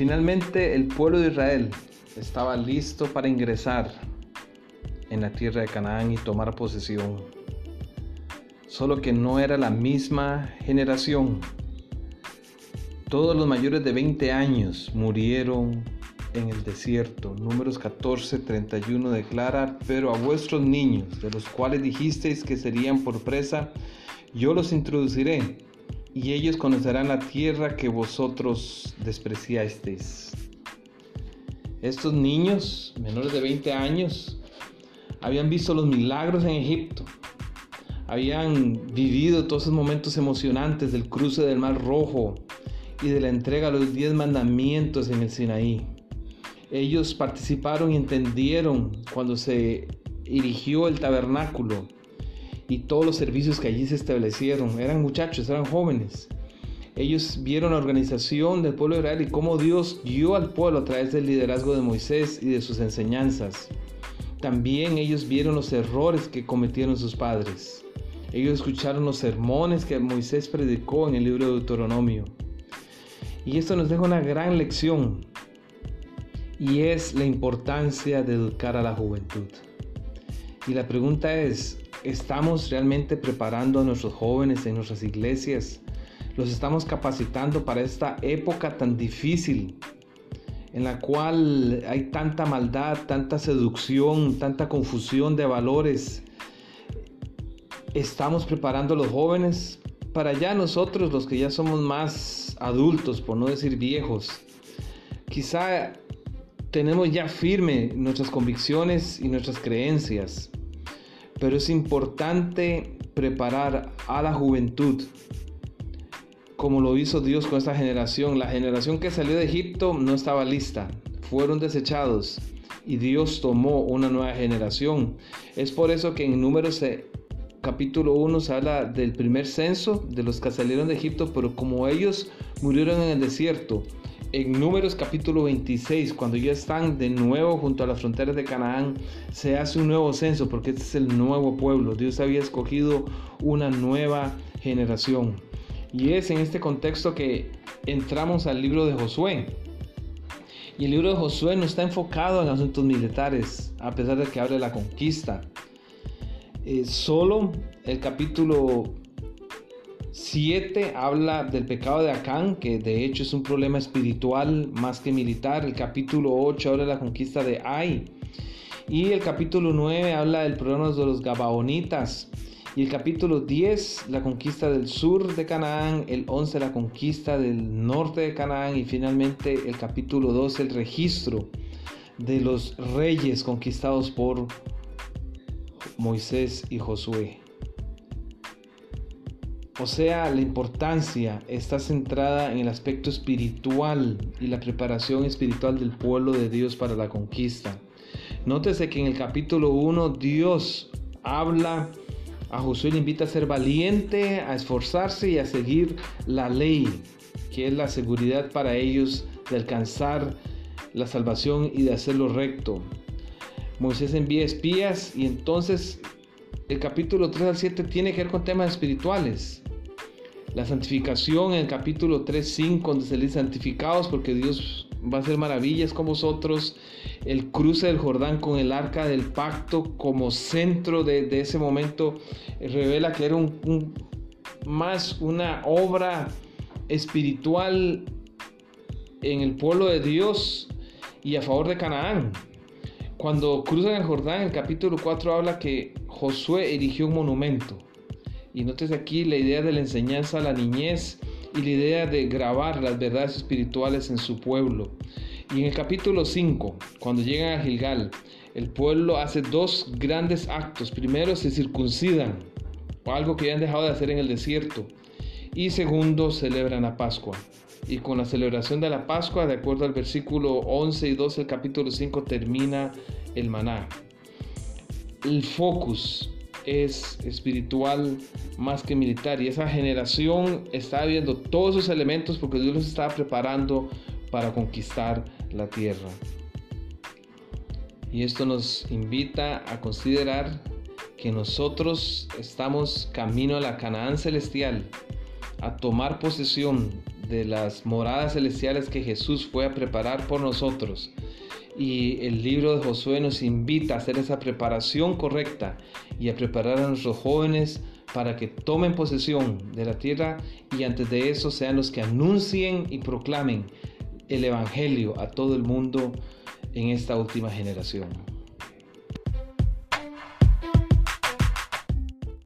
Finalmente el pueblo de Israel estaba listo para ingresar en la tierra de Canaán y tomar posesión. Solo que no era la misma generación. Todos los mayores de 20 años murieron en el desierto. Números 14, 31 declara, pero a vuestros niños, de los cuales dijisteis que serían por presa, yo los introduciré, y ellos conocerán la tierra que vosotros despreciasteis. Estos niños, menores de 20 años, habían visto los milagros en Egipto, habían vivido todos esos momentos emocionantes del cruce del Mar Rojo y de la entrega de los diez mandamientos en el Sinaí. Ellos participaron y entendieron cuando se erigió el tabernáculo y todos los servicios que allí se establecieron. Eran muchachos, eran jóvenes. Ellos vieron la organización del pueblo de Israel y cómo Dios guió al pueblo a través del liderazgo de Moisés y de sus enseñanzas. También ellos vieron los errores que cometieron sus padres. Ellos escucharon los sermones que Moisés predicó en el libro de Deuteronomio. Y esto nos deja una gran lección y es la importancia de educar a la juventud. Y la pregunta es, ¿estamos realmente preparando a nuestros jóvenes en nuestras iglesias? ¿Los estamos capacitando para esta época tan difícil en la cual hay tanta maldad, tanta seducción, tanta confusión de valores? ¿Estamos preparando a los jóvenes para ya nosotros, los que ya somos más adultos, por no decir viejos? Quizá tenemos ya firme nuestras convicciones y nuestras creencias, pero es importante preparar a la juventud como lo hizo Dios con esta generación. La generación que salió de Egipto no estaba lista, fueron desechados y Dios tomó una nueva generación. Es por eso que en Números eh, capítulo 1 se habla del primer censo de los que salieron de Egipto, pero como ellos murieron en el desierto, en Números capítulo 26, cuando ya están de nuevo junto a las fronteras de Canaán, se hace un nuevo censo porque este es el nuevo pueblo. Dios había escogido una nueva generación. Y es en este contexto que entramos al libro de Josué. Y el libro de Josué no está enfocado en asuntos militares, a pesar de que habla de la conquista. Eh, solo el capítulo 7 habla del pecado de Acán, que de hecho es un problema espiritual más que militar. El capítulo 8 habla de la conquista de Ai. Y el capítulo 9 habla del problema de los Gabaonitas. Y el capítulo 10, la conquista del sur de Canaán. El 11, la conquista del norte de Canaán. Y finalmente el capítulo 12, el registro de los reyes conquistados por Moisés y Josué. O sea, la importancia está centrada en el aspecto espiritual y la preparación espiritual del pueblo de Dios para la conquista. Nótese que en el capítulo 1 Dios habla a Josué, le invita a ser valiente, a esforzarse y a seguir la ley, que es la seguridad para ellos de alcanzar la salvación y de hacerlo recto. Moisés envía espías y entonces el capítulo 3 al 7 tiene que ver con temas espirituales. La santificación en el capítulo 3, 5, donde se dice santificados porque Dios va a hacer maravillas con vosotros. El cruce del Jordán con el arca del pacto como centro de, ese momento eh, revela que era un, más una obra espiritual en el pueblo de Dios y a favor de Canaán. Cuando cruzan el Jordán, el capítulo 4 habla que Josué erigió un monumento y notes aquí la idea de la enseñanza a la niñez y la idea de grabar las verdades espirituales en su pueblo. Y en el capítulo 5, cuando llegan a Gilgal, el pueblo hace dos grandes actos. Primero, se circuncidan, algo que ya han dejado de hacer en el desierto. Y segundo, celebran la Pascua. Y con la celebración de la Pascua, de acuerdo al versículo 11 y 12 del capítulo 5, termina el maná. El focus es espiritual más que militar y esa generación está viendo todos esos elementos porque Dios los estaba preparando para conquistar la tierra. Y esto nos invita a considerar que nosotros estamos camino a la Canaán celestial, a tomar posesión de las moradas celestiales que Jesús fue a preparar por nosotros. Y el libro de Josué nos invita a hacer esa preparación correcta y a preparar a nuestros jóvenes para que tomen posesión de la tierra y antes de eso sean los que anuncien y proclamen el Evangelio a todo el mundo en esta última generación.